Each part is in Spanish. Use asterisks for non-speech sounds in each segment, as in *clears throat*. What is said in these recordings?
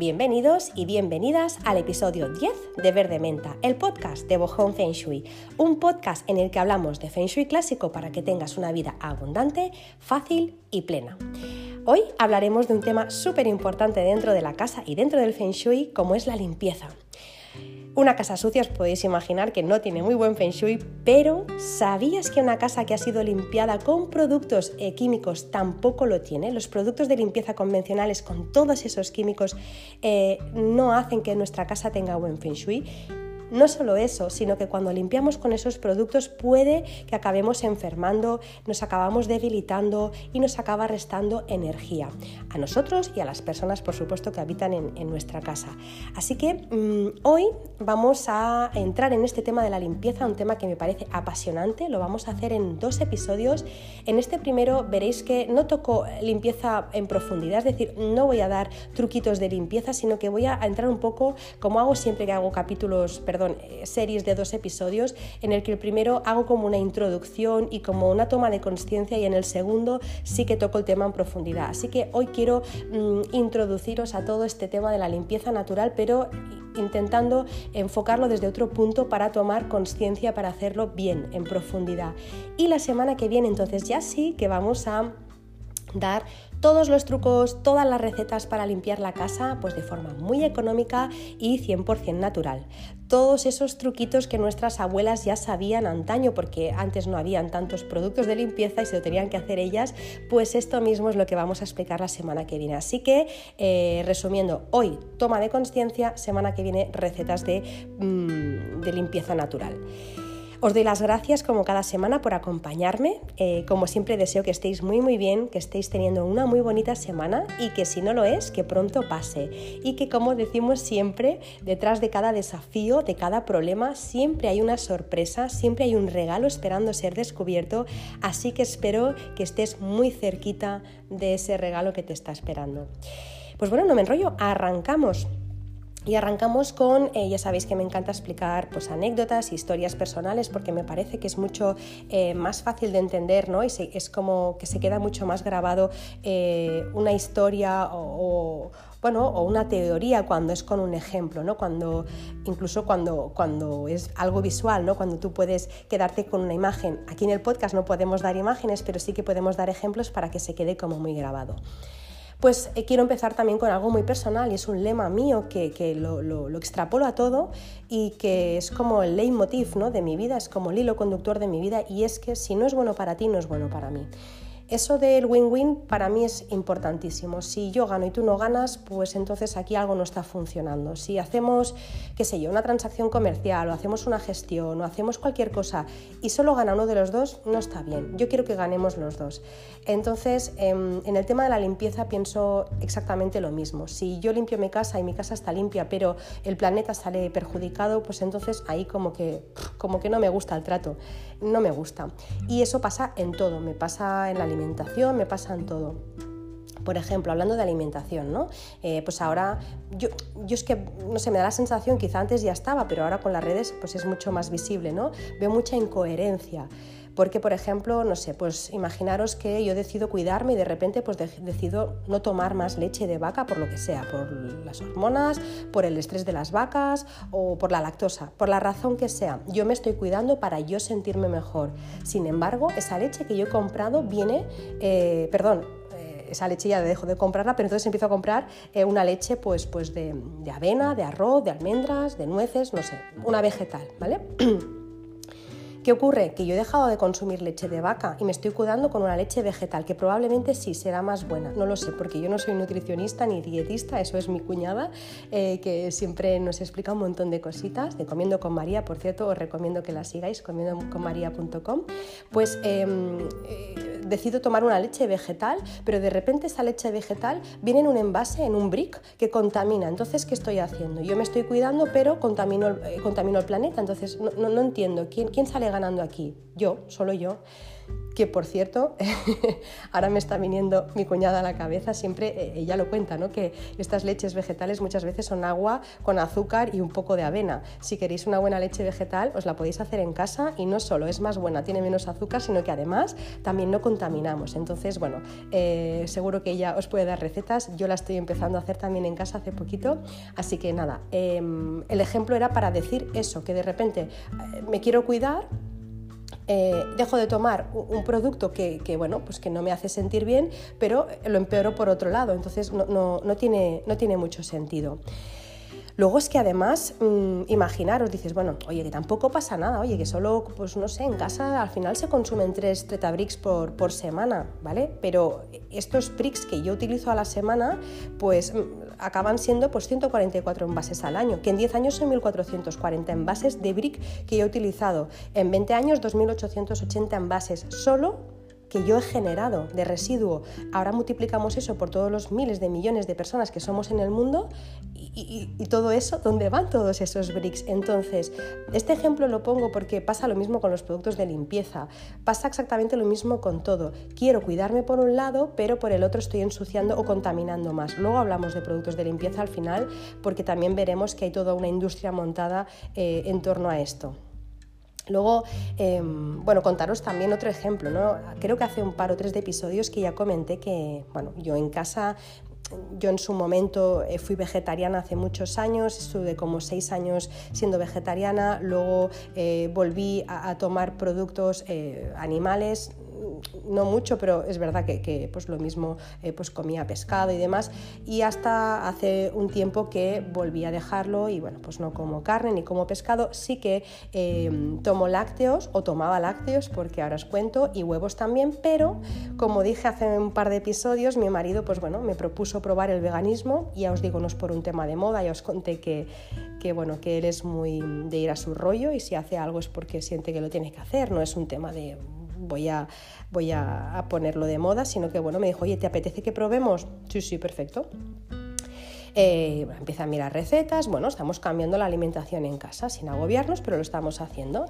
Bienvenidos y bienvenidas al episodio 10 de Verde Menta, el podcast de Bohong Feng Shui, un podcast en el que hablamos de Feng Shui clásico para que tengas una vida abundante, fácil y plena. Hoy hablaremos de un tema súper importante dentro de la casa y dentro del Feng Shui como es la limpieza. Una casa sucia os podéis imaginar que no tiene muy buen feng shui, pero ¿sabías que una casa que ha sido limpiada con productos eh, químicos tampoco lo tiene? Los productos de limpieza convencionales con todos esos químicos eh, no hacen que nuestra casa tenga buen feng shui no solo eso, sino que cuando limpiamos con esos productos puede que acabemos enfermando, nos acabamos debilitando y nos acaba restando energía a nosotros y a las personas, por supuesto, que habitan en, nuestra casa. Así que mm, hoy vamos a entrar en este tema de la limpieza, un tema que me parece apasionante. Lo vamos a hacer en dos episodios. En este primero veréis que no toco limpieza en profundidad, es decir, no voy a dar truquitos de limpieza, sino que voy a entrar un poco, como hago siempre que hago capítulos, perdón, eh, series de dos episodios, en el que el primero hago como una introducción y como una toma de conciencia y en el segundo sí que toco el tema en profundidad. Así que hoy quiero mm, introduciros a todo este tema de la limpieza natural, pero intentando enfocarlo desde otro punto para tomar conciencia, para hacerlo bien, en profundidad. Y la semana que viene entonces ya sí que vamos a dar todos los trucos, todas las recetas para limpiar la casa pues de forma muy económica y 100% natural. Todos esos truquitos que nuestras abuelas ya sabían antaño porque antes no habían tantos productos de limpieza y se lo tenían que hacer ellas, pues esto mismo es lo que vamos a explicar la semana que viene. Así que eh, resumiendo, hoy toma de conciencia, semana que viene recetas de, mm, de limpieza natural. Os doy las gracias como cada semana por acompañarme. Eh, como siempre deseo que estéis muy muy bien, que estéis teniendo una muy bonita semana y que si no lo es, que pronto pase. Y que como decimos siempre, detrás de cada desafío, de cada problema, siempre hay una sorpresa, siempre hay un regalo esperando ser descubierto. Así que espero que estés muy cerquita de ese regalo que te está esperando. Pues bueno, no me enrollo, arrancamos. Y arrancamos con, eh, ya sabéis que me encanta explicar pues, anécdotas, historias personales, porque me parece que es mucho eh, más fácil de entender, ¿no? Y es como que se queda mucho más grabado eh, una historia o, bueno, o una teoría cuando es con un ejemplo, ¿no? Cuando, incluso cuando, cuando es algo visual, ¿no? Cuando tú puedes quedarte con una imagen. Aquí en el podcast no podemos dar imágenes, pero sí que podemos dar ejemplos para que se quede como muy grabado. Pues eh, quiero empezar también con algo muy personal y es un lema mío que, lo, lo, extrapolo a todo y que es como el leitmotiv ¿no? de mi vida, es como el hilo conductor de mi vida y es que si no es bueno para ti, no es bueno para mí. Eso del win-win para mí es importantísimo. Si yo gano y tú no ganas, pues entonces aquí algo no está funcionando. Si hacemos, qué sé yo, una transacción comercial o hacemos una gestión o hacemos cualquier cosa y solo gana uno de los dos, no está bien. Yo quiero que ganemos los dos. Entonces, em, en el tema de la limpieza pienso exactamente lo mismo. Si yo limpio mi casa y mi casa está limpia, pero el planeta sale perjudicado, pues entonces ahí como que, como que no me gusta el trato, no me gusta. Y eso pasa en todo, me pasa en la limpieza alimentación, me pasa en todo. Por ejemplo, hablando de alimentación, ¿no? Eh, pues ahora, yo, yo es que, no sé, me da la sensación, quizá antes ya estaba, pero ahora con las redes pues es mucho más visible, ¿no? Veo mucha incoherencia. Porque, por ejemplo, no sé, pues imaginaros que yo decido cuidarme y de repente pues decido no tomar más leche de vaca por lo que sea, por las hormonas, por el estrés de las vacas o por la lactosa, por la razón que sea. Yo me estoy cuidando para yo sentirme mejor. Sin embargo, esa leche que yo he comprado viene, eh, perdón, eh, esa leche ya dejo de comprarla, pero entonces empiezo a comprar eh, una leche pues, pues de, de avena, de arroz, de almendras, de nueces, no sé, una vegetal, ¿vale? *clears throat* ¿Qué ocurre? Que yo he dejado de consumir leche de vaca y me estoy cuidando con una leche vegetal, que probablemente sí será más buena. No lo sé, porque yo no soy nutricionista ni dietista, eso es mi cuñada, eh, que siempre nos explica un montón de cositas. De Comiendo con María, por cierto, os recomiendo que la sigáis, comiendoconmaría.com. Pues em, eh, decido tomar una leche vegetal, pero de repente esa leche vegetal viene en un envase, en un brick, que contamina. Entonces, ¿qué estoy haciendo? Yo me estoy cuidando, pero contamino, eh, el planeta. Entonces, no entiendo. ¿Quién, ¿Quién sale ganando aquí? Yo, solo yo. Que por cierto, *laughs* ahora me está viniendo mi cuñada a la cabeza, siempre eh, ella lo cuenta, ¿no? que estas leches vegetales muchas veces son agua con azúcar y un poco de avena. Si queréis una buena leche vegetal, os la podéis hacer en casa y no solo es más buena, tiene menos azúcar, sino que además también no contaminamos. Entonces, bueno, eh, seguro que ella os puede dar recetas, yo la estoy empezando a hacer también en casa hace poquito, así que nada, em, el ejemplo era para decir eso, que de repente eh, me quiero cuidar, eh, dejo de tomar un producto que, bueno, pues que no me hace sentir bien, pero lo empeoro por otro lado, entonces no, tiene, no tiene mucho sentido. Luego es que además, mmm, imaginaros, dices, bueno, oye, que tampoco pasa nada, oye, que solo, pues no sé, en casa al final se consumen tres Tretabricks por, por semana, ¿vale? Pero estos bricks que yo utilizo a la semana, pues acaban siendo pues, 144 envases al año, que en 10 años son 1.440 envases de brick que yo he utilizado. En 20 años 2.880 envases solo que yo he generado de residuo. Ahora multiplicamos eso por todos los miles de millones de personas que somos en el mundo y, todo eso, ¿dónde van todos esos bricks? Entonces, este ejemplo lo pongo porque pasa lo mismo con los productos de limpieza, pasa exactamente lo mismo con todo. Quiero cuidarme por un lado, pero por el otro estoy ensuciando o contaminando más. Luego hablamos de productos de limpieza al final porque también veremos que hay toda una industria montada eh, en torno a esto. Luego, em, bueno, contaros también otro ejemplo, ¿no? Creo que hace un par o tres de episodios que ya comenté que, bueno, yo en casa yo en su momento eh, fui vegetariana hace muchos años, estuve como seis años siendo vegetariana, luego eh, volví a, tomar productos eh, animales, no mucho, pero es verdad que, pues lo mismo eh, pues comía pescado y demás. Y hasta hace un tiempo que volví a dejarlo y bueno, pues no como carne ni como pescado. Sí que em, tomo lácteos o tomaba lácteos porque ahora os cuento y huevos también, pero como dije hace un par de episodios, mi marido pues bueno, me propuso probar el veganismo. Ya os digo, no es por un tema de moda, ya os conté que, que bueno, que él es muy de ir a su rollo y si hace algo es porque siente que lo tiene que hacer, no es un tema de voy a, voy a, ponerlo de moda, sino que bueno, me dijo, oye, ¿te apetece que probemos? Sí, sí, perfecto. Eh, empieza a mirar recetas, bueno, estamos cambiando la alimentación en casa sin agobiarnos, pero lo estamos haciendo.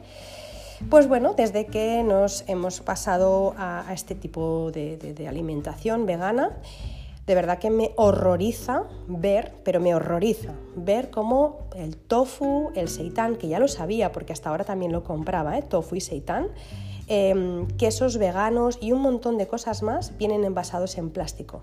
Pues bueno, desde que nos hemos pasado a, este tipo de, alimentación vegana, de verdad que me horroriza ver, pero me horroriza ver cómo el tofu, el seitán, que ya lo sabía porque hasta ahora también lo compraba, ¿eh? tofu y seitán, Em, quesos veganos y un montón de cosas más vienen envasados en plástico.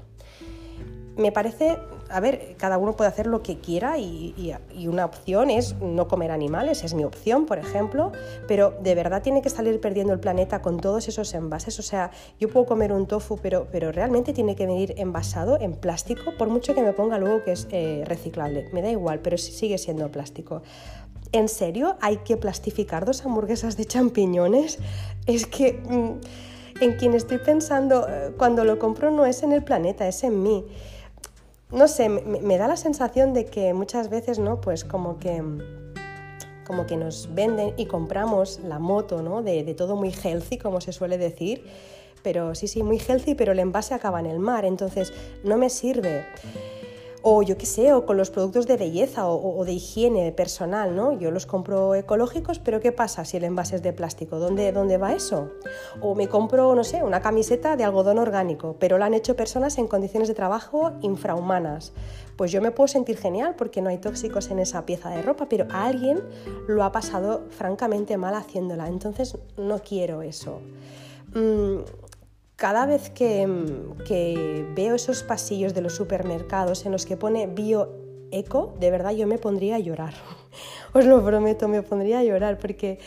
Me parece, a ver, cada uno puede hacer lo que quiera y, una opción es no comer animales, es mi opción, por ejemplo, pero de verdad tiene que salir perdiendo el planeta con todos esos envases. O sea, yo puedo comer un tofu, pero, pero realmente tiene que venir envasado en plástico, por mucho que me ponga luego que es eh, reciclable. Me da igual, pero sigue siendo plástico. ¿En serio hay que plastificar dos hamburguesas de champiñones? Es que mm, en quien estoy pensando eh, cuando lo compro no es en el planeta, es en mí. No sé, me, da la sensación de que muchas veces, ¿no? Pues como que como que nos venden y compramos la moto, ¿no? De, de todo muy healthy, como se suele decir. Pero sí, sí, muy healthy, pero el envase acaba en el mar, entonces no me sirve o yo qué sé, o con los productos de belleza o, de higiene personal, ¿no? Yo los compro ecológicos, pero ¿qué pasa si el envase es de plástico? ¿Dónde, ¿Dónde va eso? O me compro, no sé, una camiseta de algodón orgánico, pero la han hecho personas en condiciones de trabajo infrahumanas. Pues yo me puedo sentir genial porque no hay tóxicos en esa pieza de ropa, pero alguien lo ha pasado francamente mal haciéndola, entonces no quiero eso. Mm, cada vez que, veo esos pasillos de los supermercados en los que pone bioeco, de verdad yo me pondría a llorar. *laughs* Os lo prometo, me pondría a llorar porque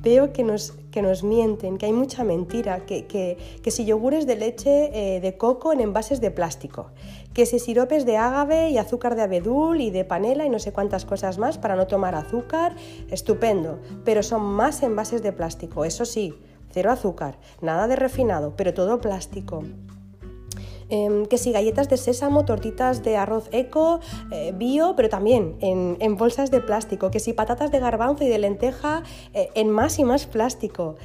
veo que nos, que nos mienten, que hay mucha mentira, que, que, que si yogures de leche eh, de coco en envases de plástico, que si siropes de ágave y azúcar de abedul y de panela y no sé cuántas cosas más para no tomar azúcar, estupendo, pero son más envases de plástico, eso sí cero azúcar, nada de refinado, pero todo plástico. Em, que si galletas de sésamo, tortitas de arroz eco, eh, bio, pero también en, bolsas de plástico, que si patatas de garbanzo y de lenteja eh, en más y más plástico.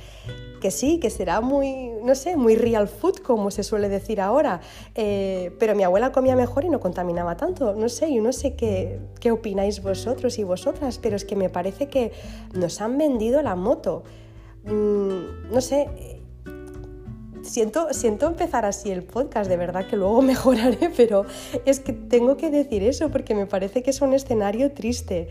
Que sí, que será muy, no sé, muy real food, como se suele decir ahora, eh, pero mi abuela comía mejor y no contaminaba tanto. No sé, yo no sé qué, qué opináis vosotros y vosotras, pero es que me parece que nos han vendido la moto. Mm, no sé, siento, siento empezar así el podcast, de verdad que luego *laughs* mejoraré, pero es que tengo que decir eso porque me parece que es un escenario triste.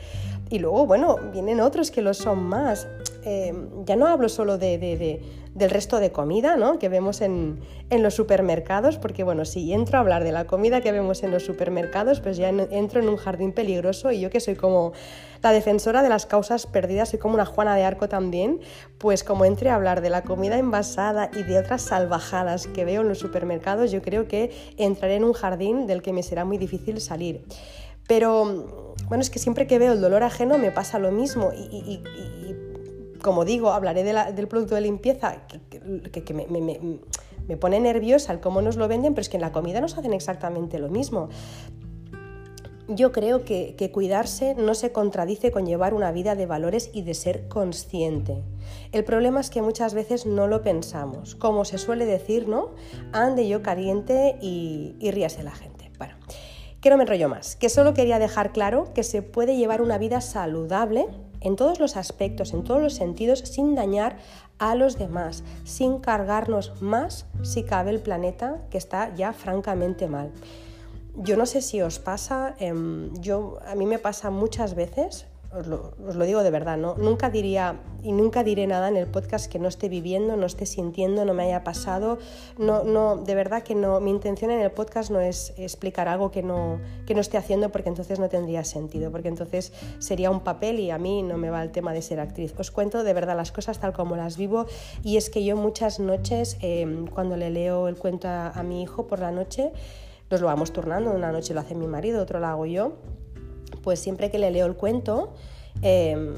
Y luego, bueno, vienen otros que lo son más. Eh, ya no hablo solo de, del resto de comida ¿no? que vemos en, en, los supermercados, porque bueno, si entro a hablar de la comida que vemos en los supermercados, pues ya entro en un jardín peligroso y yo que soy como la defensora de las causas perdidas, soy como una Juana de Arco también, pues como entre a hablar de la comida envasada y de otras salvajadas que veo en los supermercados, yo creo que entraré en un jardín del que me será muy difícil salir. Pero bueno, es que siempre que veo el dolor ajeno me pasa lo mismo y, como digo, hablaré del producto de limpieza que, me, pone nerviosa el cómo nos lo venden, pero es que en la comida nos hacen exactamente lo mismo. Yo creo que, cuidarse no se contradice con llevar una vida de valores y de ser consciente. El problema es que muchas veces no lo pensamos. Como se suele decir, ¿no? Ande yo caliente y, y ríase la gente. Que no me enrollo más, que solo quería dejar claro que se puede llevar una vida saludable en todos los aspectos, en todos los sentidos, sin dañar a los demás, sin cargarnos más si cabe el planeta que está ya francamente mal. Yo no sé si os pasa, em, yo, a mí me pasa muchas veces, os lo, digo de verdad, ¿no? Nunca diría y nunca diré nada en el podcast que no esté viviendo, no esté sintiendo, no me haya pasado. No, no, de verdad que no. Mi intención en el podcast no es explicar algo que no, que no esté haciendo porque entonces no tendría sentido, porque entonces sería un papel y a mí no me va el tema de ser actriz. Os cuento de verdad las cosas tal como las vivo y es que yo muchas noches, em, cuando le leo el cuento a, mi hijo por la noche, nos lo vamos turnando, una noche lo hace mi marido, otro lo hago yo pues siempre que le leo el cuento em,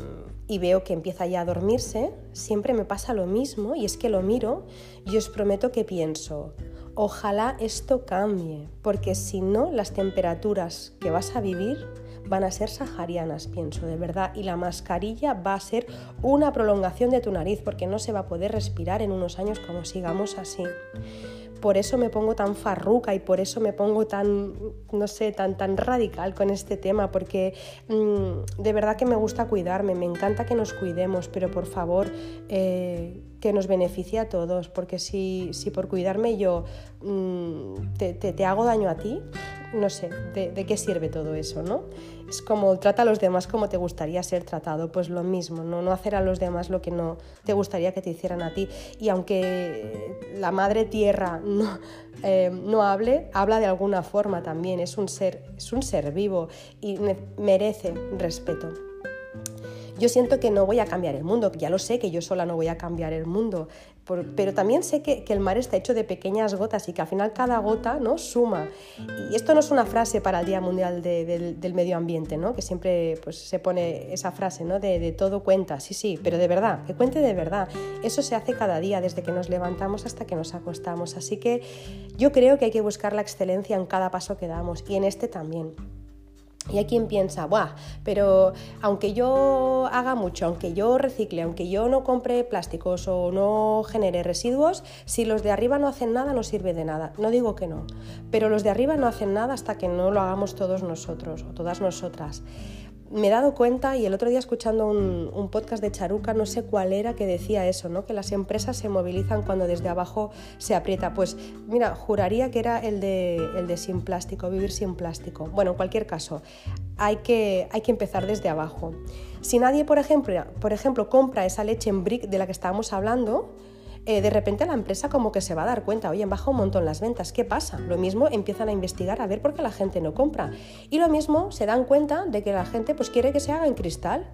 y veo que empieza ya a dormirse, siempre me pasa lo mismo y es que lo miro y os prometo que pienso, ojalá esto cambie, porque si no, las temperaturas que vas a vivir van a ser saharianas, pienso, de verdad, y la mascarilla va a ser una prolongación de tu nariz, porque no se va a poder respirar en unos años como sigamos así por eso me pongo tan farruca y por eso me pongo tan, no sé, tan, tan radical con este tema, porque mm, de verdad que me gusta cuidarme, me encanta que nos cuidemos, pero por favor, eh, que nos beneficie a todos, porque si, si por cuidarme yo mm, te, te, hago daño a ti, no sé, de, qué sirve todo eso, ¿no? Es como trata a los demás como te gustaría ser tratado, pues lo mismo, ¿no? no hacer a los demás lo que no te gustaría que te hicieran a ti. Y aunque la madre tierra no, *laughs* eh, no hable, habla de alguna forma también, es un ser, es un ser vivo y merece respeto. Yo siento que no voy a cambiar el mundo, ya lo sé que yo sola no voy a cambiar el mundo, pero también sé que, el mar está hecho de pequeñas gotas y que al final cada gota ¿no? suma. Y esto no es una frase para el Día Mundial del, Medio Ambiente, ¿no? que siempre pues, se pone esa frase ¿no? de, de, todo cuenta, sí, sí, pero de verdad, que cuente de verdad. Eso se hace cada día, desde que nos levantamos hasta que nos acostamos. Así que yo creo que hay que buscar la excelencia en cada paso que damos y en este también. Y hay quien piensa, Buah, pero aunque yo haga mucho, aunque yo recicle, aunque yo no compre plásticos o no genere residuos, si los de arriba no hacen nada, no sirve de nada. No digo que no, pero los de arriba no hacen nada hasta que no lo hagamos todos nosotros o todas nosotras me he dado cuenta, y el otro día escuchando un, podcast de Charuca, no sé cuál era, que decía eso, ¿no? que las empresas se movilizan cuando desde abajo se aprieta. Pues mira, juraría que era el de, el de sin plástico, vivir sin plástico. Bueno, en cualquier caso, hay que, hay que empezar desde abajo. Si nadie, por ejemplo, por ejemplo, compra esa leche en brick de la que estábamos hablando, eh, de repente la empresa como que se va a dar cuenta, oye, baja un montón las ventas, ¿qué pasa? Lo mismo empiezan a investigar a ver por qué la gente no compra. Y lo mismo se dan cuenta de que la gente pues quiere que se haga en cristal.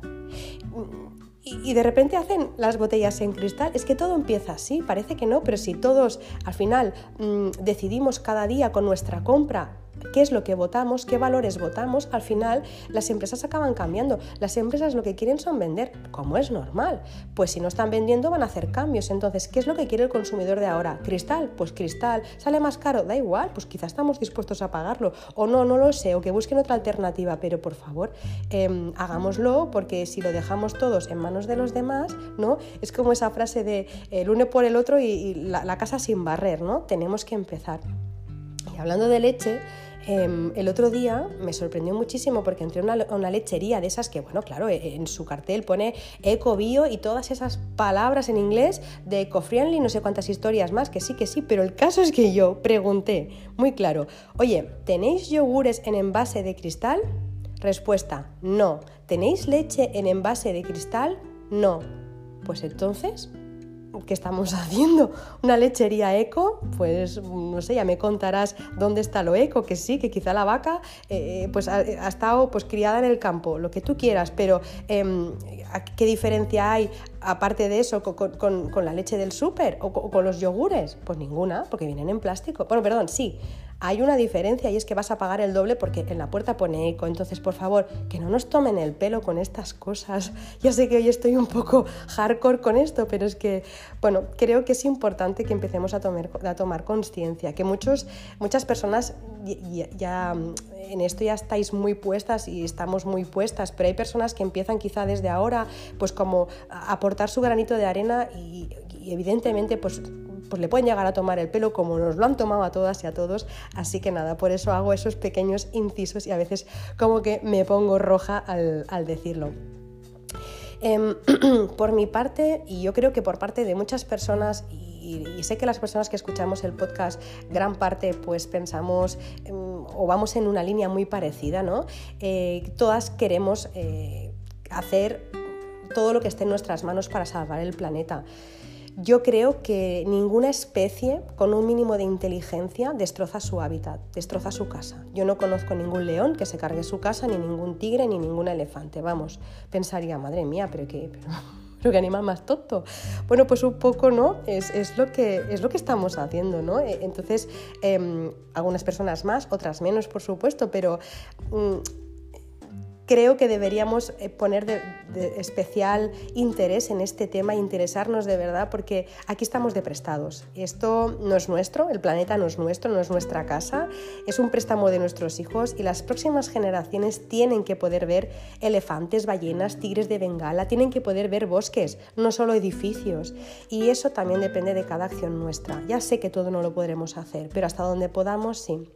Y, de repente hacen las botellas en cristal. Es que todo empieza así, parece que no, pero si todos al final mm, decidimos cada día con nuestra compra qué es lo que votamos, qué valores votamos, al final las empresas acaban cambiando. Las empresas lo que quieren son vender, como es normal. Pues si no están vendiendo van a hacer cambios. Entonces, ¿qué es lo que quiere el consumidor de ahora? ¿Cristal? Pues cristal. ¿Sale más caro? Da igual, pues quizás estamos dispuestos a pagarlo. O no, no lo sé, o que busquen otra alternativa, pero por favor, em, hagámoslo porque si lo dejamos todos en manos de los demás, ¿no? Es como esa frase de el uno por el otro y, la, la casa sin barrer, ¿no? Tenemos que empezar. Y hablando de leche, Em, el otro día me sorprendió muchísimo porque entré a una, lechería de esas que, bueno, claro, e, en su cartel pone eco, bio y todas esas palabras en inglés de eco-friendly, no sé cuántas historias más, que sí, que sí, pero el caso es que yo pregunté, muy claro, oye, ¿tenéis yogures en envase de cristal? Respuesta, no. ¿Tenéis leche en envase de cristal? No. Pues entonces, ¿qué estamos *laughs* haciendo? ¿Una lechería eco? Pues no sé, ya me contarás dónde está lo eco, que sí, que quizá la vaca eh, pues ha, estado pues criada en el campo, lo que tú quieras, pero em, ¿qué diferencia hay aparte de eso con, la leche del súper o con los yogures? Pues ninguna, porque vienen en plástico. Bueno, perdón, sí, hay una diferencia y es que vas a pagar el doble porque en la puerta pone eco. Entonces, por favor, que no nos tomen el pelo con estas cosas. *laughs* Ya sé que hoy estoy un poco hardcore con esto, pero es que, bueno, creo que es importante que empecemos a tomar, a conciencia, que muchos, muchas personas ya, en esto ya estáis muy puestas y estamos muy puestas, pero hay personas que empiezan quizá desde ahora, pues como a aportar su granito de arena y, evidentemente, pues pues le pueden llegar a tomar el pelo como nos lo han tomado a todas y a todos. Así que nada, por eso hago esos pequeños incisos y a veces como que me pongo roja al, decirlo. Em, *clears throat* por mi parte, y yo creo que por parte de muchas personas, y, sé que las personas que escuchamos el podcast, gran parte pues pensamos em, o vamos en una línea muy parecida, ¿no? Eh, todas queremos eh, hacer todo lo que esté en nuestras manos para salvar el planeta. Yo creo que ninguna especie con un mínimo de inteligencia destroza su hábitat, destroza su casa. Yo no conozco ningún león que se cargue su casa, ni ningún tigre, ni ningún elefante. Vamos, pensaría, madre mía, pero qué... Pero... *laughs* qué animal más tonto. Bueno, pues un poco, ¿no? Es, lo, que, estamos haciendo, ¿no? E, entonces, em, algunas personas más, otras menos, por supuesto, pero mm, creo que deberíamos eh, poner de, especial interés en este tema, interesarnos de verdad, porque aquí estamos de prestados. Esto no es nuestro, el planeta no es nuestro, no es nuestra casa, es un préstamo de nuestros hijos y las próximas generaciones tienen que poder ver elefantes, ballenas, tigres de Bengala, tienen que poder ver bosques, no solo edificios. Y eso también depende de cada acción nuestra. Ya sé que todo no lo podremos hacer, pero hasta donde podamos, sí.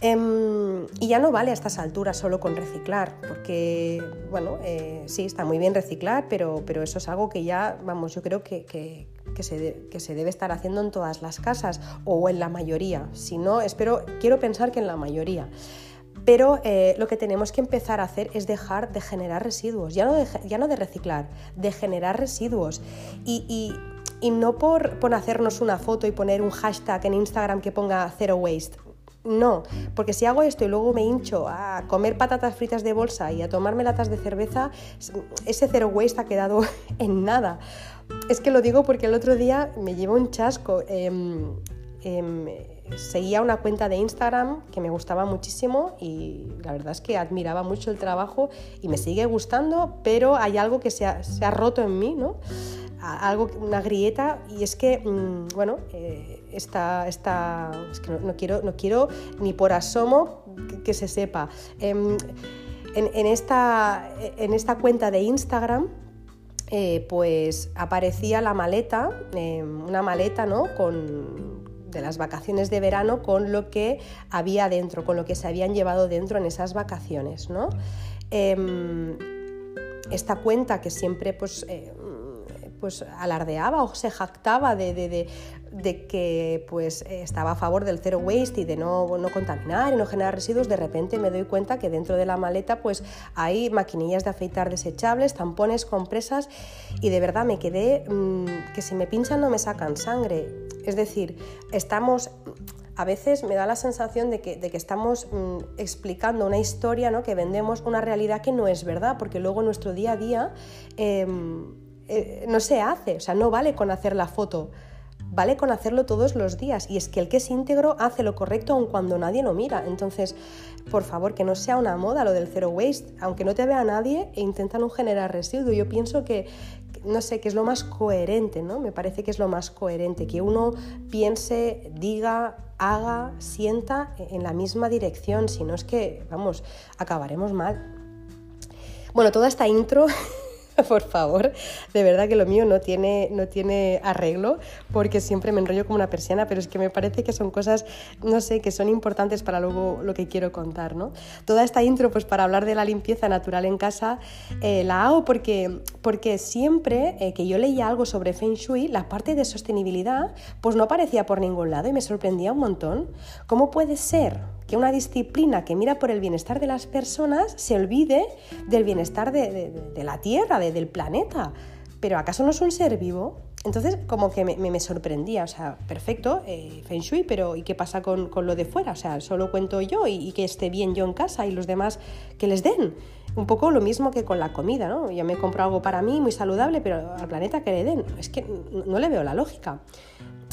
Em, y ya no vale a estas alturas solo con reciclar, porque, bueno, eh, sí, está muy bien reciclar, pero, pero eso es algo que ya, vamos, yo creo que, que, se, que se debe estar haciendo en todas las casas o en la mayoría. Si no, espero, quiero pensar que en la mayoría. Pero eh, lo que tenemos que empezar a hacer es dejar de generar residuos, ya no de, ya no de reciclar, de generar residuos. Y, y, y no por, por hacernos una foto y poner un hashtag en Instagram que ponga zero waste. No, porque si hago esto y luego me hincho a comer patatas fritas de bolsa y a tomarme latas de cerveza, ese zero waste ha quedado *laughs* en nada. Es que lo digo porque el otro día me llevo un chasco. Em, em, seguía una cuenta de Instagram que me gustaba muchísimo y la verdad es que admiraba mucho el trabajo y me sigue gustando, pero hay algo que se ha, se ha roto en mí, ¿no? algo, una grieta, y es que, mm, bueno, eh, esta, esta, es que no, quiero, no quiero ni por asomo que, se sepa. Em, en, esta, en esta cuenta de Instagram, eh, pues aparecía la maleta, em, una maleta, ¿no? Con, de las vacaciones de verano con lo que había dentro, con lo que se habían llevado dentro en esas vacaciones, ¿no? Em, esta cuenta que siempre pues, eh, pues alardeaba o se jactaba de, que pues estaba a favor del zero waste y de no, no, contaminar y no generar residuos, de repente me doy cuenta que dentro de la maleta pues hay maquinillas de afeitar desechables, tampones, compresas y de verdad me quedé mm, que si me pinchan no me sacan sangre. Es decir, estamos a veces me da la sensación de que, estamos mm, explicando una historia, ¿no? que vendemos una realidad que no es verdad, porque luego nuestro día a día em, eh, no se hace, o sea, no vale con hacer la foto, vale con hacerlo todos los días. Y es que el que es íntegro hace lo correcto aun cuando nadie lo mira. Entonces, por favor, que no sea una moda lo del zero waste, aunque no te vea nadie e intenta no generar residuo. Yo pienso que, no sé, que es lo más coherente, ¿no? Me parece que es lo más coherente, que uno piense, diga, haga, sienta en la misma dirección, si no es que, vamos, acabaremos mal. Bueno, toda esta intro *laughs* *laughs* por favor, de verdad que lo mío no tiene, no tiene arreglo porque siempre me enrollo como una persiana, pero es que me parece que son cosas, no sé, que son importantes para luego lo que quiero contar, ¿no? Toda esta intro, pues para hablar de la limpieza natural en casa, eh, la hago porque, porque siempre eh, que yo leía algo sobre Feng Shui, la parte de sostenibilidad, pues no aparecía por ningún lado y me sorprendía un montón. ¿Cómo puede ser que una disciplina que mira por el bienestar de las personas se olvide del bienestar de, la Tierra, del planeta. Pero ¿acaso no es un ser vivo? Entonces, como que me, sorprendía, o sea, perfecto, eh, Feng Shui, pero ¿y qué pasa con, lo de fuera? O sea, solo cuento yo y, que esté bien yo en casa y los demás que les den. Un poco lo mismo que con la comida, ¿no? Yo me compro algo para mí muy saludable, pero al planeta que le den. Es que no le veo la lógica.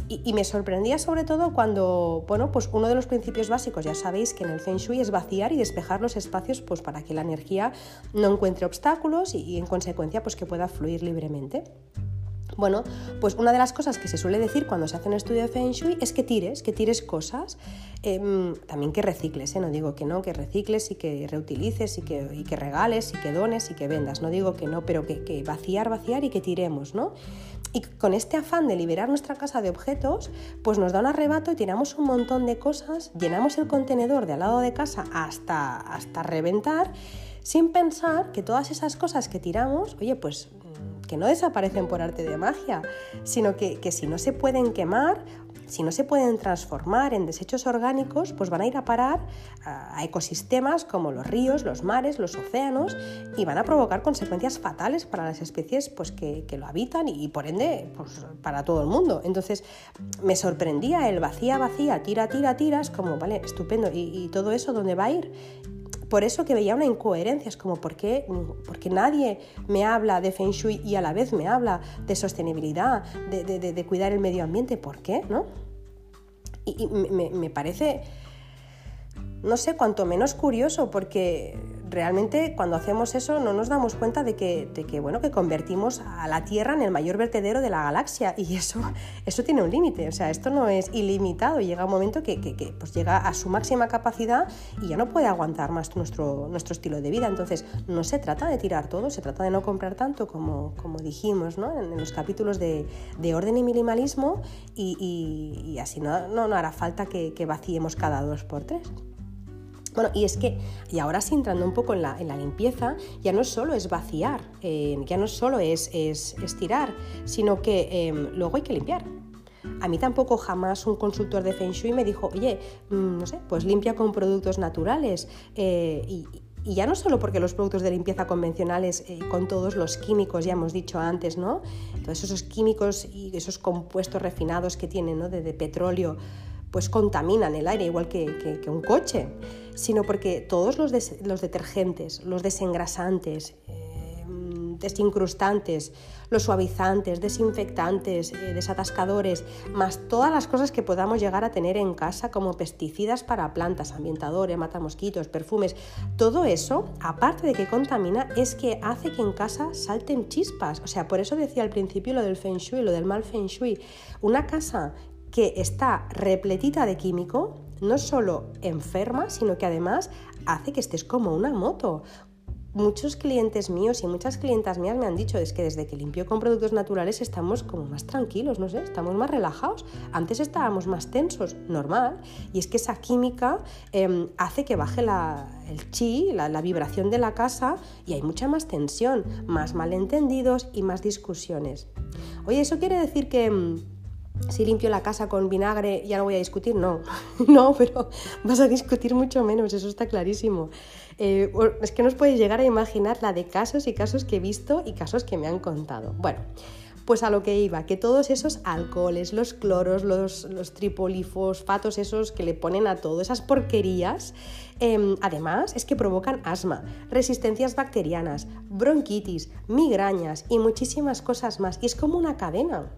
Y, me sorprendía sobre todo cuando, bueno, pues uno de los principios básicos, ya sabéis que en el Feng Shui es vaciar y despejar los espacios pues para que la energía no encuentre obstáculos y, y en consecuencia pues que pueda fluir libremente. Bueno, pues una de las cosas que se suele decir cuando se hace un estudio de Feng Shui es que tires, que tires cosas, em, también que recicles, ¿eh? no digo que no, que recicles y que reutilices y que, que, regales y que dones y que vendas, no digo que no, pero que, que, vaciar, vaciar y que tiremos, ¿no? Y con este afán de liberar nuestra casa de objetos, pues nos da un arrebato y tiramos un montón de cosas, llenamos el contenedor de al lado de casa hasta, hasta reventar, sin pensar que todas esas cosas que tiramos, oye, pues que no desaparecen por arte de magia, sino que, si no se pueden quemar, si no se pueden transformar en desechos orgánicos, pues van a ir a parar a, ecosistemas como los ríos, los mares, los océanos y van a provocar consecuencias fatales para las especies pues, que, lo habitan y, por ende pues, para todo el mundo. Entonces me sorprendía el vacía, vacía, tira, tira, tiras, como, vale, estupendo, ¿y, y todo eso dónde va a ir? Por eso que veía una incoherencia, es como, ¿por qué? Porque nadie me habla de Feng Shui y a la vez me habla de sostenibilidad, de, cuidar el medio ambiente, ¿por qué? ¿No? Y, me parece, no sé, cuanto menos curioso, porque realmente cuando hacemos eso no nos damos cuenta de que, bueno, que convertimos a la Tierra en el mayor vertedero de la galaxia y eso, eso tiene un límite, o sea, esto no es ilimitado, llega un momento que, pues llega a su máxima capacidad y ya no puede aguantar más nuestro, nuestro estilo de vida. Entonces, no se trata de tirar todo, se trata de no comprar tanto como, como dijimos ¿no? en, los capítulos de, de, orden y minimalismo y, así no, no, no hará falta que, que vaciemos cada dos por tres. Bueno, y es que, y ahora sí entrando un poco en la, limpieza, ya no solo es vaciar, eh, ya no solo es, es, tirar, sino que em, luego hay que limpiar. A mí tampoco jamás un consultor de Feng Shui me dijo, oye, mm, no sé, pues limpia con productos naturales. Eh, y, ya no solo porque los productos de limpieza convencionales, eh, con todos los químicos, ya hemos dicho antes, ¿no? Todos esos químicos y esos compuestos refinados que tienen, ¿no? de petróleo, pues contaminan el aire igual que, un coche, sino porque todos los, los detergentes, los desengrasantes, eh, desincrustantes, los suavizantes, desinfectantes, eh, desatascadores, más todas las cosas que podamos llegar a tener en casa como pesticidas para plantas, ambientadores, matamosquitos, perfumes, todo eso, aparte de que contamina, es que hace que en casa salten chispas. O sea, por eso decía al principio lo del feng shui, lo del mal feng shui. Una casa que está repletita de químico, no solo enferma, sino que además hace que estés como una moto. Muchos clientes míos y muchas clientas mías me han dicho es que desde que limpio con productos naturales estamos como más tranquilos, no sé, estamos más relajados. Antes estábamos más tensos, normal. Y es que esa química em, hace que baje el chi, la, la vibración de la casa y hay mucha más tensión, más malentendidos y más discusiones. Oye, eso quiere decir que em, si limpio la casa con vinagre ya no voy a discutir, no, *laughs* no, pero vas a discutir mucho menos, eso está clarísimo. Eh, es que no os podéis llegar a imaginar la de casos y casos que he visto y casos que me han contado. Bueno, pues a lo que iba, que todos esos alcoholes, los cloros, los, los tripolifosfatos, esos que le ponen a todo, esas porquerías, em, además es que provocan asma, resistencias bacterianas, bronquitis, migrañas y muchísimas cosas más. Y es como una cadena.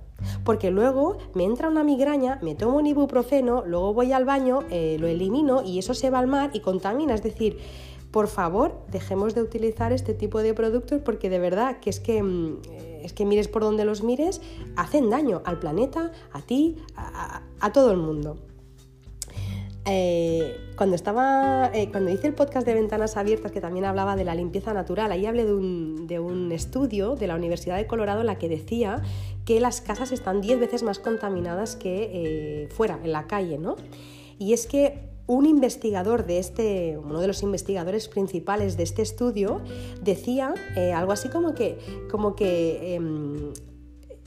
Porque luego me entra una migraña, me tomo un ibuprofeno, luego voy al baño, eh, lo elimino y eso se va al mar y contamina. Es decir, por favor, dejemos de utilizar este tipo de productos porque de verdad que es que, mm, es que mires por donde los mires, hacen daño al planeta, a ti, a todo el mundo. eh, cuando estaba, eh, cuando hice el podcast de Ventanas Abiertas, que también hablaba de la limpieza natural, ahí hablé de un, estudio de la Universidad de Colorado en la que decía que las casas están 10 veces más contaminadas que eh, fuera, en la calle, ¿no? Y es que un investigador de este, uno de los investigadores principales de este estudio, decía algo así como que, como que em,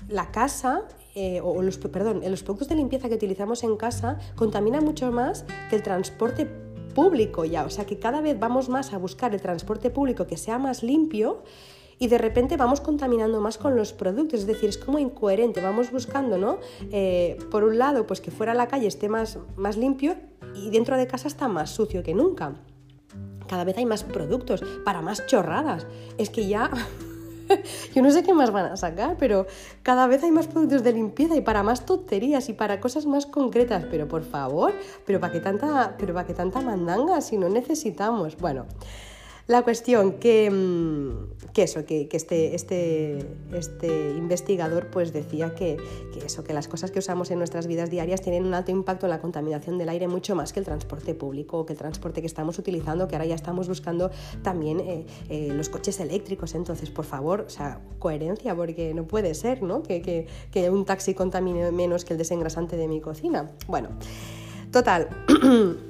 la casa eh, o los, perdón, los productos de limpieza que utilizamos en casa contaminan mucho más que el transporte público ya. O sea que cada vez vamos más a buscar el transporte público que sea más limpio y de repente vamos contaminando más con los productos, es decir, es como incoherente, vamos buscando, ¿no? Eh, por un lado, pues que fuera la calle esté más, más limpio y dentro de casa está más sucio que nunca. Cada vez hay más productos para más chorradas. Es que ya *laughs* Yo no sé qué más van a sacar, pero cada vez hay más productos de limpieza y para más tonterías y para cosas más concretas. Pero por favor, pero para qué tanta, pero para qué tanta mandanga si no necesitamos. Bueno. La cuestión que, mm, que eso, que, este, este, este, investigador pues decía que, eso, que las cosas que usamos en nuestras vidas diarias tienen un alto impacto en la contaminación del aire mucho más que el transporte público o que el transporte que estamos utilizando, que ahora ya estamos buscando también eh, eh, los coches eléctricos. Entonces, por favor, o sea, coherencia, porque no puede ser, ¿no? Que, que un taxi contamine menos que el desengrasante de mi cocina. Bueno, total. *clears throat*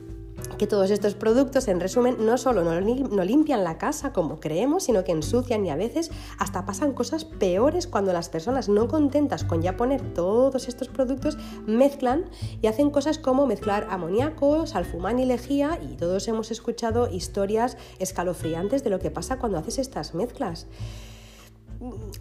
que todos estos productos, en resumen, no solo no, limpian la casa como creemos, sino que ensucian y a veces hasta pasan cosas peores cuando las personas no contentas con ya poner todos estos productos mezclan y hacen cosas como mezclar amoníaco, salfumán y lejía y todos hemos escuchado historias escalofriantes de lo que pasa cuando haces estas mezclas.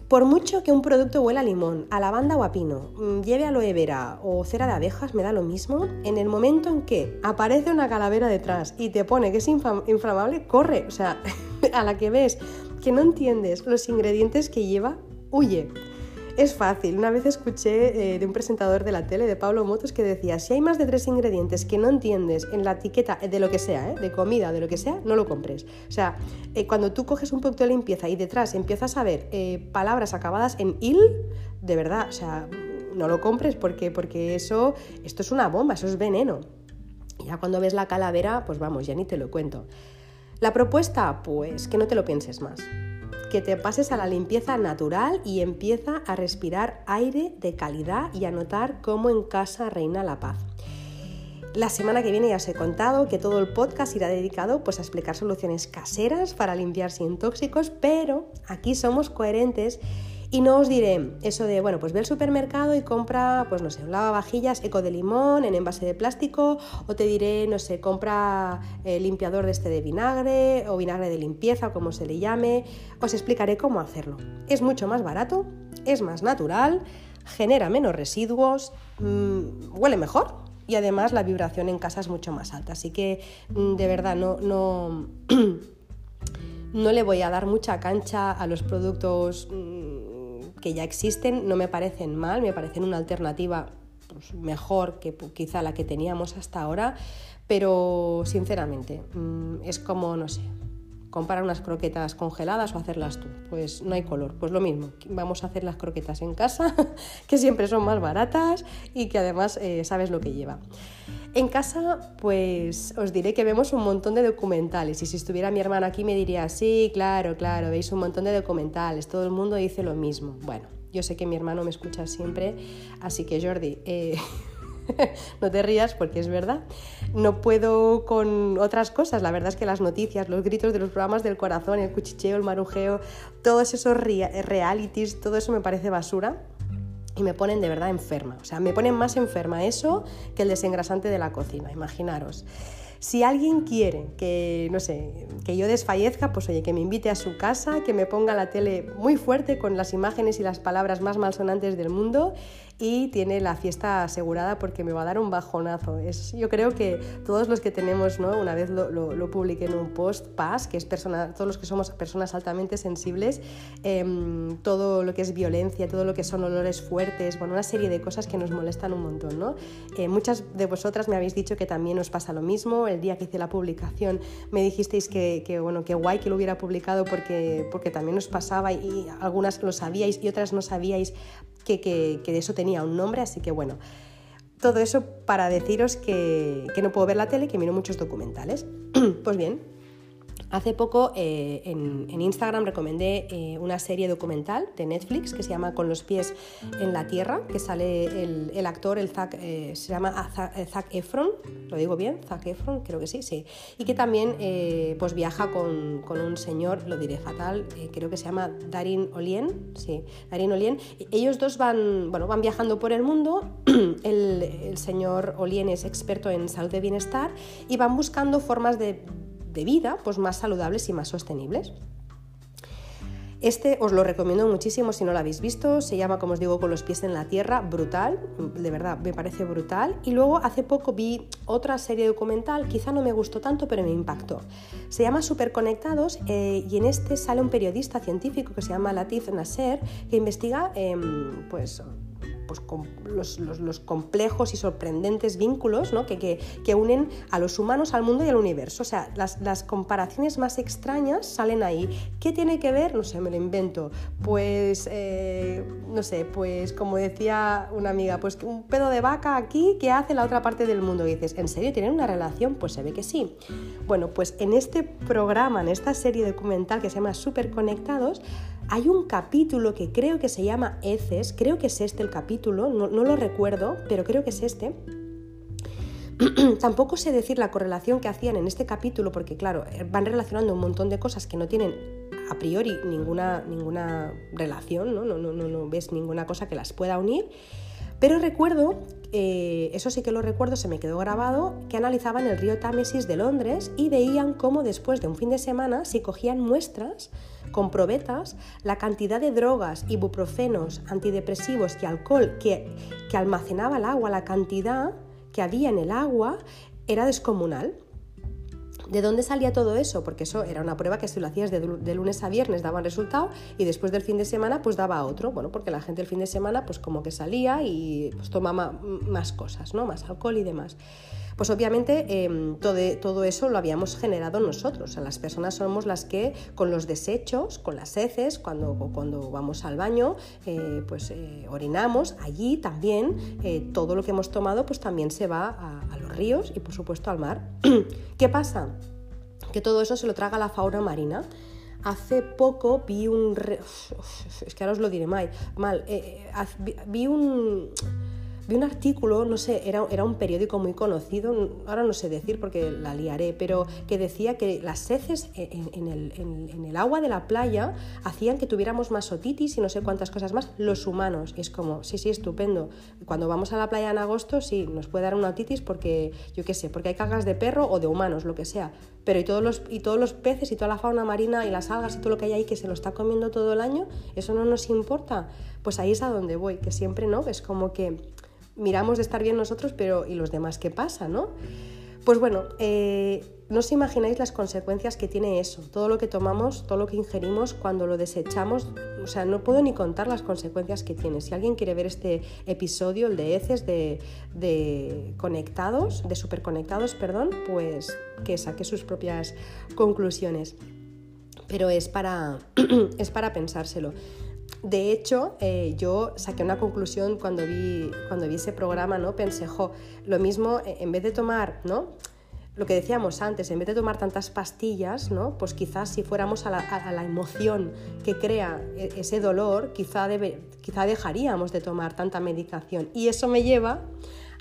Por mucho que un producto huela a limón, a lavanda o a pino, mm, lleve aloe vera o cera de abejas, me da lo mismo, en el momento en que aparece una calavera detrás y te pone que es inflamable, corre. O sea, *laughs* a la que ves que no entiendes los ingredientes que lleva, huye. Es fácil. Una vez escuché eh, de un presentador de la tele, de Pablo Motos, que decía, si hay más de tres ingredientes que no entiendes en la etiqueta de lo que sea, ¿eh? de comida, de lo que sea, no lo compres. O sea, eh, cuando tú coges un producto de limpieza y detrás empiezas a ver palabras acabadas en il, de verdad, o sea, no lo compres porque, porque eso, esto es una bomba, eso es veneno. Ya cuando ves la calavera, pues vamos, ya ni te lo cuento. La propuesta, pues que no te lo pienses más que te pases a la limpieza natural y empieza a respirar aire de calidad y a notar cómo en casa reina la paz. La semana que viene ya os he contado que todo el podcast irá dedicado pues, a explicar soluciones caseras para limpiar sin tóxicos, pero aquí somos coherentes y no os diré eso de, bueno, pues ve al supermercado y compra, pues no sé, un lavavajillas eco de limón en envase de plástico, o te diré, no sé, compra eh, limpiador de este de vinagre o vinagre de limpieza, como se le llame. Os explicaré cómo hacerlo. Es mucho más barato, es más natural, genera menos residuos, mm, huele mejor y además la vibración en casa es mucho más alta. Así que mm, de verdad no, no, *clears throat* no le voy a dar mucha cancha a los productos mm, que ya existen, no me parecen mal, me parecen una alternativa pues, mejor que quizá la que teníamos hasta ahora, pero sinceramente mm, es como, no sé, comprar unas croquetas congeladas o hacerlas tú. Pues no hay color, pues lo mismo, vamos a hacer las croquetas en casa, *laughs* que siempre son más baratas y que además eh, sabes lo que lleva. En casa, pues os diré que vemos un montón de documentales y si estuviera mi hermano aquí me diría, sí, claro, claro, veis un montón de documentales, todo el mundo dice lo mismo. Bueno, yo sé que mi hermano me escucha siempre, así que Jordi, eh, *laughs* no te rías porque es verdad. No puedo con otras cosas, la verdad es que las noticias, los gritos de los programas del corazón, el cuchicheo, el marujeo, todos esos realities, todo eso me parece basura y me ponen de verdad enferma. O sea, me ponen más enferma eso que el desengrasante de la cocina, imaginaros. Si alguien quiere que, no sé, que yo desfallezca, pues oye, que me invite a su casa, que me ponga la tele muy fuerte con las imágenes y las palabras más malsonantes del mundo y tiene la fiesta asegurada porque me va a dar un bajonazo. Es, yo creo que todos los que tenemos, ¿no? una vez lo, lo, publiqué en un post, PAS, que es persona, todos los que somos personas altamente sensibles, em, todo lo que es violencia, todo lo que son olores fuertes, bueno, una serie de cosas que nos molestan un montón. ¿no? Eh, muchas de vosotras me habéis dicho que también os pasa lo mismo. El día que hice la publicación me dijisteis que, que bueno, que guay que lo hubiera publicado porque, porque también os pasaba y algunas lo sabíais y otras no sabíais que, que, que, eso tenía un nombre, así que bueno. todo eso para deciros que, que no puedo ver la tele, que miro muchos documentales. *clears throat* pues bien, Hace poco eh, en, Instagram recomendé eh, una serie documental de Netflix que se llama Con los pies en la tierra, que sale el, actor, el Zac, eh, se llama Zac, Efron, lo digo bien, Zac Efron, creo que sí, sí, y que también pues viaja con, un señor, lo diré fatal, creo que se llama Darin Olien, sí, Darin Olien. Ellos dos van, bueno, van viajando por el mundo, *clears throat* el, el señor Olien es experto en salud de bienestar y van buscando formas de de vida pues más saludables y más sostenibles. Este os lo recomiendo muchísimo si no lo habéis visto, se llama como os digo con los pies en la tierra, brutal, de verdad me parece brutal. Y luego hace poco vi otra serie documental, quizá no me gustó tanto pero me impactó. Se llama Superconectados eh, y en este sale un periodista científico que se llama Latif Nasser que investiga em, pues pues, con los, complejos y sorprendentes vínculos que, unen a los humanos al mundo y al universo. O sea, las, comparaciones más extrañas salen ahí. ¿Qué tiene que ver? No sé, me lo invento. Pues, eh, no sé, pues como decía una amiga, pues un pedo de vaca aquí que hace la otra parte del mundo. Y dices, ¿en serio tienen una relación? Pues se ve que sí. Bueno, pues en este programa, en esta serie documental que se llama Superconectados, hay un capítulo que creo que se llama Heces, creo que es este el capítulo, no, lo recuerdo, pero creo que es este. *clears throat* Tampoco sé decir la correlación que hacían en este capítulo, porque claro, eh, van relacionando un montón de cosas que no tienen a priori ninguna, ninguna relación, ¿no? No, no, no, no ves ninguna cosa que las pueda unir. Pero recuerdo, eh, eso sí que lo recuerdo, se me quedó grabado, que analizaban el río Támesis de Londres y veían cómo después de un fin de semana, si cogían muestras con probetas, la cantidad de drogas, ibuprofenos, antidepresivos y alcohol que, que almacenaba el agua, la cantidad que había en el agua, era descomunal. ¿De dónde salía todo eso? Porque eso era una prueba que si lo hacías de, lunes a viernes daba un resultado y después del fin de semana pues daba otro. Bueno, porque la gente el fin de semana pues como que salía y pues tomaba más cosas, ¿no? Más alcohol y demás. Pues obviamente em, todo, eso lo habíamos generado nosotros. las personas somos las que con los desechos, con las heces, cuando, cuando vamos al baño, eh, pues eh, orinamos. Allí también eh, todo lo que hemos tomado pues también se va a, los ríos y por supuesto al mar. *clears throat* ¿Qué pasa? Que todo eso se lo traga la fauna marina. Hace poco vi un... Es que ahora os lo diré mal. mal vi un vi un artículo, no sé, era, era un periódico muy conocido, ahora no sé decir porque la liaré, pero que decía que las heces en, el, agua de la playa hacían que tuviéramos más otitis y no sé cuántas cosas más los humanos. Y es como, sí, sí, estupendo. Cuando vamos a la playa en agosto, sí, nos puede dar una otitis porque, yo qué sé, porque hay cagas de perro o de humanos, lo que sea. Pero y todos, los, y todos los peces y toda la fauna marina y las algas y todo lo que hay ahí que se lo está comiendo todo el año, ¿eso no nos importa? Pues ahí es a donde voy, que siempre, ¿no? Es como que miramos de estar bien nosotros, pero ¿y los demás qué pasa, no? Pues bueno, eh, no os imagináis las consecuencias que tiene eso, todo lo que tomamos, todo lo que ingerimos cuando lo desechamos, o sea, no puedo ni contar las consecuencias que tiene. Si alguien quiere ver este episodio, el de heces de, conectados, de superconectados, perdón, pues que saque sus propias conclusiones. Pero es para, *clears throat* es para pensárselo. De hecho, eh, yo saqué una conclusión cuando vi, cuando vi ese programa, ¿no? Pensé, jo, lo mismo, eh, en vez de tomar, ¿no? Lo que decíamos antes, en vez de tomar tantas pastillas, ¿no? Pues quizás si fuéramos a la, emoción que crea e, ese dolor, quizá, quizá dejaríamos de tomar tanta medicación. Y eso me lleva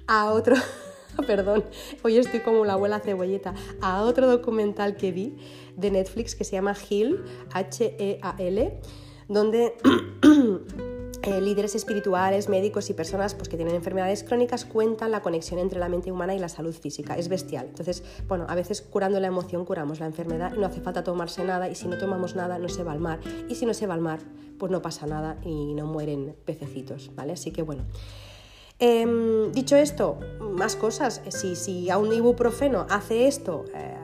a otro, *laughs* perdón, hoy estoy como la abuela cebolleta, a otro documental que vi de Netflix que se llama Heal, H-E-A-L donde *clears throat* eh, líderes espirituales, médicos y personas pues, que tienen enfermedades crónicas cuentan la conexión entre la mente humana y la salud física. Es bestial. Entonces, bueno, a veces curando la emoción curamos la enfermedad y no hace falta tomarse nada y si no tomamos nada no se va al mar. Y si no se va al mar, pues no pasa nada y no mueren pececitos, ¿vale? Así que bueno. Em, dicho esto, más cosas. Si, si a un ibuprofeno hace esto, eh,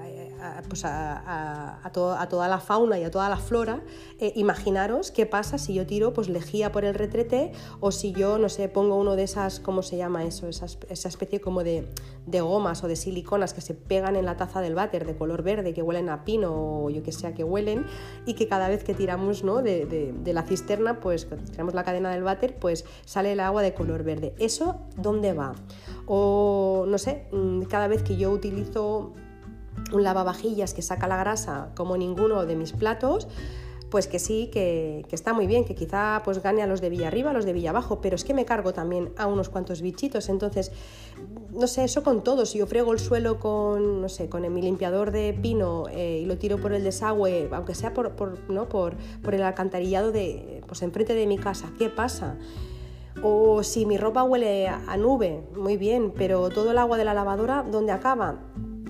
a, pues a, toda la fauna y a toda la flora, eh, imaginaros qué pasa si yo tiro pues lejía por el retrete o si yo, no sé, pongo uno de esas, ¿cómo se llama eso? Esa, especie como de, de, gomas o de siliconas que se pegan en la taza del váter de color verde, que huelen a pino o yo que sea que huelen y que cada vez que tiramos ¿no? de, de, la cisterna, pues tiramos la cadena del váter, pues sale el agua de color verde. ¿Eso dónde va? O no sé, mm, cada vez que yo utilizo un lavavajillas que saca la grasa como ninguno de mis platos, pues que sí, que, está muy bien, que quizá pues gane a los de Villa Arriba, a los de Villa Abajo, pero es que me cargo también a unos cuantos bichitos, entonces, no sé, eso con todo, si yo frego el suelo con, no sé, con mi limpiador de pino eh, y lo tiro por el desagüe, aunque sea por, ¿no? por, por el alcantarillado de, pues enfrente de mi casa, ¿qué pasa? O si mi ropa huele a nube, muy bien, pero todo el agua de la lavadora, ¿dónde acaba?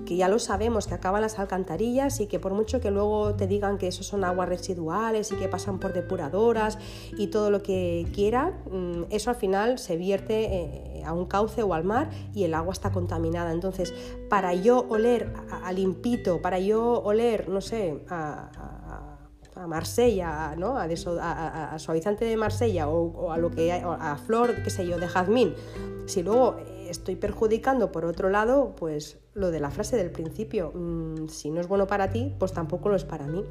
Que ya lo sabemos, que acaban las alcantarillas y que por mucho que luego te digan que eso son aguas residuales y que pasan por depuradoras y todo lo que quieran, mm, eso al final se vierte eh, a un cauce o al mar y el agua está contaminada. Entonces, para yo oler a, limpito, para yo oler, no sé, a, Marsella, ¿no? a, suavizante de Marsella o, a lo que a flor, qué sé yo, de jazmín, si luego estoy perjudicando por otro lado, pues lo de la frase del principio, mm, si no es bueno para ti, pues tampoco lo es para mí.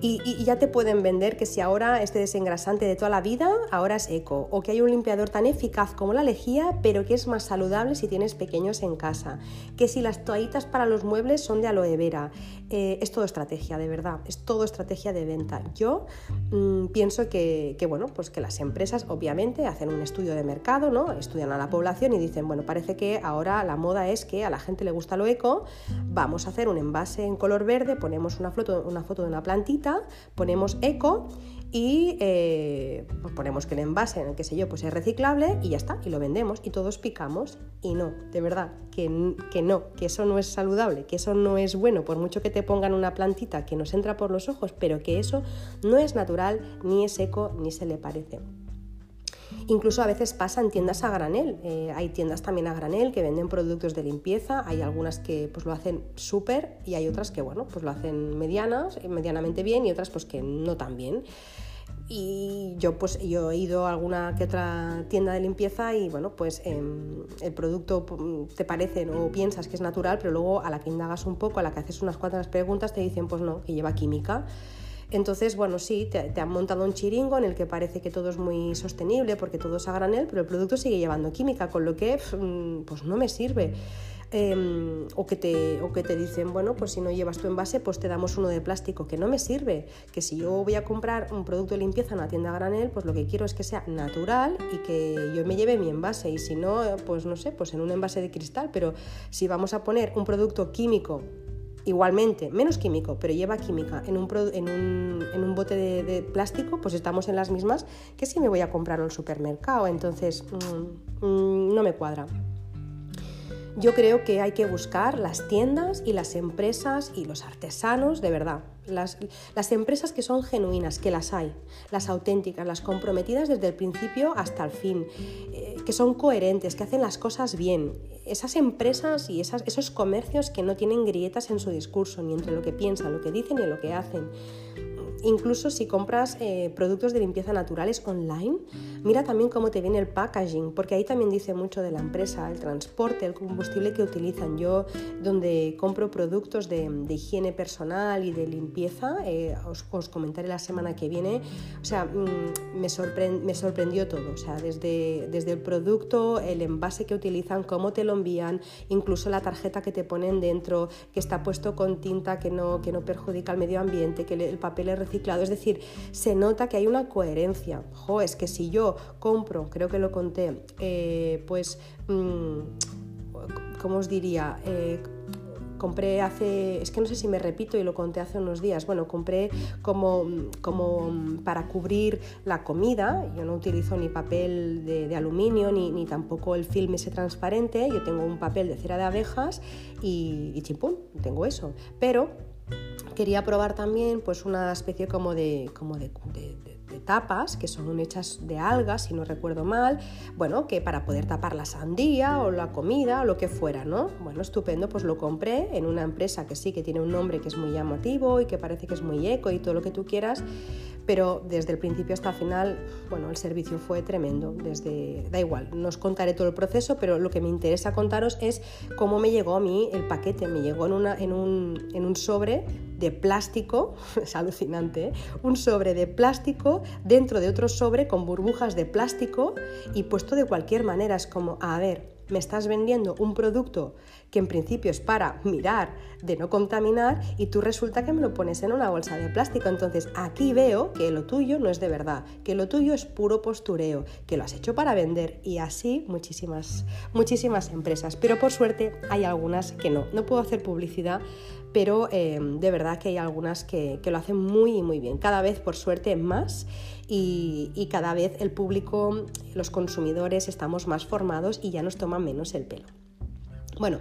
Y, ya te pueden vender que si ahora este desengrasante de toda la vida, ahora es eco, o que hay un limpiador tan eficaz como la lejía, pero que es más saludable si tienes pequeños en casa, que si las toallitas para los muebles son de aloe vera. Eh, es todo estrategia, de verdad, es todo estrategia de venta. Yo mm, pienso que, bueno, pues que las empresas obviamente hacen un estudio de mercado, ¿no? estudian a la población y dicen, bueno, parece que ahora la moda es que a la gente le gusta lo eco, vamos a hacer un envase en color verde, ponemos una foto, una foto de una plantita, ponemos eco y eh, pues ponemos que el envase, en el que sé yo, pues es reciclable y ya está, y lo vendemos y todos picamos. Y no, de verdad, que, que, no, que eso no es saludable, que eso no es bueno, por mucho que te pongan una plantita que nos entra por los ojos, pero que eso no es natural, ni es eco, ni se le parece. Incluso a veces pasa en tiendas a granel. Eh, hay tiendas también a granel que venden productos de limpieza. Hay algunas que pues, lo hacen súper y hay otras que bueno, pues lo hacen medianas, medianamente bien y otras pues que no tan bien. Y yo pues yo he ido a alguna que otra tienda de limpieza y bueno, pues em, el producto mm, te parece o piensas que es natural, pero luego a la que indagas un poco, a la que haces unas cuantas preguntas, te dicen pues no, que lleva química. Entonces, bueno, sí, te, han montado un chiringo en el que parece que todo es muy sostenible porque todo es a granel, pero el producto sigue llevando química, con lo que mm, pues no me sirve. Em, o, que te, o que te dicen, bueno, pues si no llevas tu envase, pues te damos uno de plástico, que no me sirve, que si yo voy a comprar un producto de limpieza en la tienda granel, pues lo que quiero es que sea natural y que yo me lleve mi envase, y si no, pues no sé, pues en un envase de cristal, pero si vamos a poner un producto químico Igualmente, menos químico, pero lleva química en un, en un, bote de, plástico, pues estamos en las mismas que si me voy a comprar al supermercado. Entonces, mm, mm, no me cuadra. Yo creo que hay que buscar las tiendas y las empresas y los artesanos de verdad. Las, empresas que son genuinas, que las hay, las auténticas, las comprometidas desde el principio hasta el fin, eh, que son coherentes, que hacen las cosas bien esas empresas y esos comercios que no tienen grietas en su discurso, ni entre lo que piensan, lo que dicen y lo que hacen. Incluso si compras eh, productos de limpieza naturales online, mira también cómo te viene el packaging, porque ahí también dice mucho de la empresa, el transporte, el combustible que utilizan. Yo, donde compro productos de, higiene personal y de limpieza, eh, os, comentaré la semana que viene, o sea, mm, me, sorprendió todo, o sea, desde, desde el producto, el envase que utilizan, cómo te lo envían, incluso la tarjeta que te ponen dentro, que está puesto con tinta que no, que no perjudica al medio ambiente, que el papel es Es decir, se nota que hay una coherencia. Jo, es que si yo compro, creo que lo conté, eh, pues, mm, ¿cómo os diría? Eh, compré hace, es que no sé si me repito y lo conté hace unos días, bueno, compré como, como para cubrir la comida, yo no utilizo ni papel de, aluminio ni, ni, tampoco el film ese transparente, yo tengo un papel de cera de abejas y, y chimpún, tengo eso, pero quería probar también pues una especie como de, como de, tapas, que son hechas de algas, si no recuerdo mal, bueno, que para poder tapar la sandía o la comida o lo que fuera, ¿no? Bueno, estupendo, pues lo compré en una empresa que sí, que tiene un nombre que es muy llamativo y que parece que es muy eco y todo lo que tú quieras, pero desde el principio hasta el final, bueno, el servicio fue tremendo. Desde, da igual, no os contaré todo el proceso, pero lo que me interesa contaros es cómo me llegó a mí el paquete. Me llegó en, una, en, un, en un sobre de plástico, *laughs* es alucinante, ¿eh? un sobre de plástico dentro de otro sobre con burbujas de plástico y puesto de cualquier manera. Es como, a ver, me estás vendiendo un producto que en principio es para mirar de no contaminar y tú resulta que me lo pones en una bolsa de plástico. Entonces aquí veo que lo tuyo no es de verdad, que lo tuyo es puro postureo, que lo has hecho para vender y así muchísimas, muchísimas empresas. Pero por suerte hay algunas que no. No puedo hacer publicidad, pero eh, de verdad que hay algunas que, que lo hacen muy, muy bien. Cada vez por suerte más y, cada vez el público, los consumidores estamos más formados y ya nos toman menos el pelo. Bueno,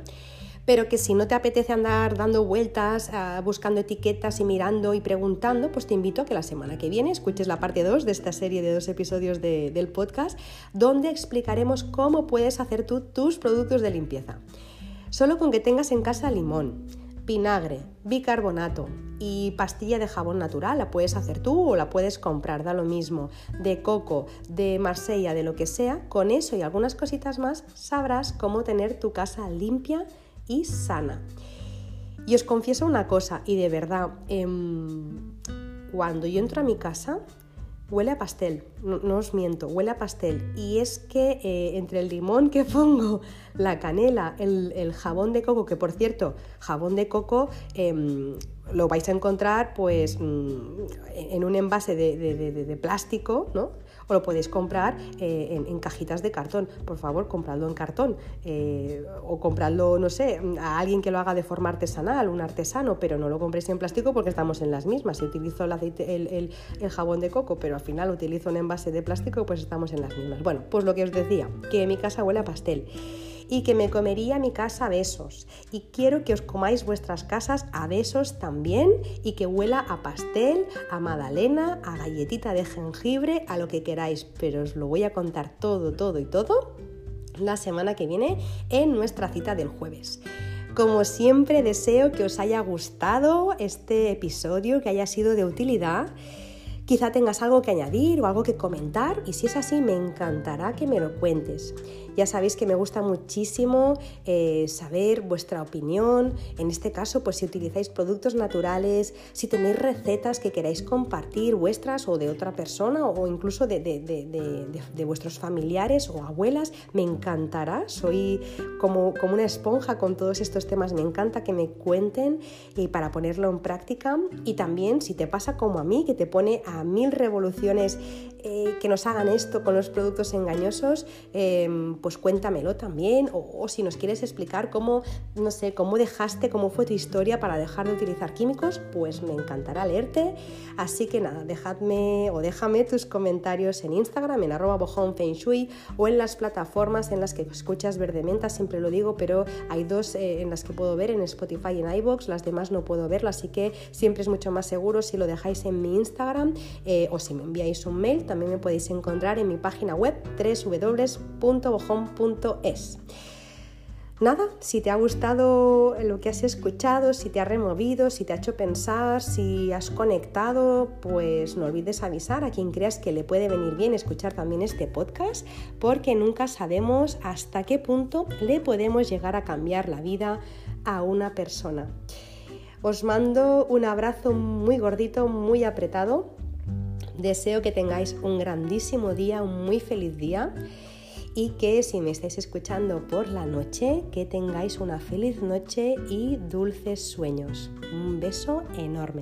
pero que si no te apetece andar dando vueltas, ah, buscando etiquetas y mirando y preguntando, pues te invito a que la semana que viene escuches la parte 2 de esta serie de dos episodios del podcast, donde explicaremos cómo puedes hacer tú tus productos de limpieza. Solo con que tengas en casa limón, vinagre, bicarbonato y pastilla de jabón natural. La puedes hacer tú o la puedes comprar, da lo mismo. De coco, de Marsella, de lo que sea. Con eso y algunas cositas más sabrás cómo tener tu casa limpia y sana. Y os confieso una cosa, y de verdad, em, cuando yo entro a mi casa, Huele a pastel, no, os miento, huele a pastel. Y es que eh, entre el limón que *laughs* pongo, la canela, el, jabón de coco, que por cierto, jabón de coco em, lo vais a encontrar pues mm, en un envase de, de plástico, ¿no? O lo podéis comprar eh, en, cajitas de cartón. Por favor, compradlo en cartón eh, o compradlo, no sé, a alguien que lo haga de forma artesanal, un artesano, pero no lo compréis en plástico porque estamos en las mismas. Si utilizo el, jabón de coco, pero al final utilizo un envase de plástico, pues estamos en las mismas. Bueno, pues lo que os decía, que mi casa huele a pastel y que me comería mi casa a besos. Y quiero que os comáis vuestras casas a besos también y que huela a pastel, a magdalena, a galletita de jengibre, a lo que queráis, pero os lo voy a contar todo, todo y todo la semana que viene en nuestra cita del jueves. Como siempre deseo que os haya gustado este episodio, que haya sido de utilidad Quizá tengas algo que añadir o algo que comentar y si es así me encantará que me lo cuentes. Ya sabéis que me gusta muchísimo eh, saber vuestra opinión, en este caso pues si utilizáis productos naturales, si tenéis recetas que queráis compartir vuestras o de otra persona o incluso de, de, vuestros familiares o abuelas, me encantará, soy como, como una esponja con todos estos temas, me encanta que me cuenten y para ponerlo en práctica. Y también si te pasa como a mí que te pone a mil revoluciones eh, que nos hagan esto con los productos engañosos, pues cuéntamelo también. O, si nos quieres explicar cómo, no sé, cómo dejaste, cómo fue tu historia para dejar de utilizar químicos, pues me encantará leerte. Así que nada, dejadme o déjame tus comentarios en Instagram, en arroba o en las plataformas en las que escuchas Verdementa, siempre lo digo, pero hay dos eh, en las que puedo ver, en Spotify y en iBox, las demás no puedo verlas, así que siempre es mucho más seguro si lo dejáis en mi Instagram eh, o si me enviáis un mail, también me podéis encontrar en mi página web www.bojón.es. Nada, si te ha gustado lo que has escuchado, si te ha removido, si te ha hecho pensar, si has conectado, pues no olvides avisar a quien creas que le puede venir bien escuchar también este podcast, porque nunca sabemos hasta qué punto le podemos llegar a cambiar la vida a una persona. Os mando un abrazo muy gordito, muy apretado Deseo que tengáis un grandísimo día, un muy feliz día y que si me estáis escuchando por la noche, que tengáis una feliz noche y dulces sueños. Un beso enorme.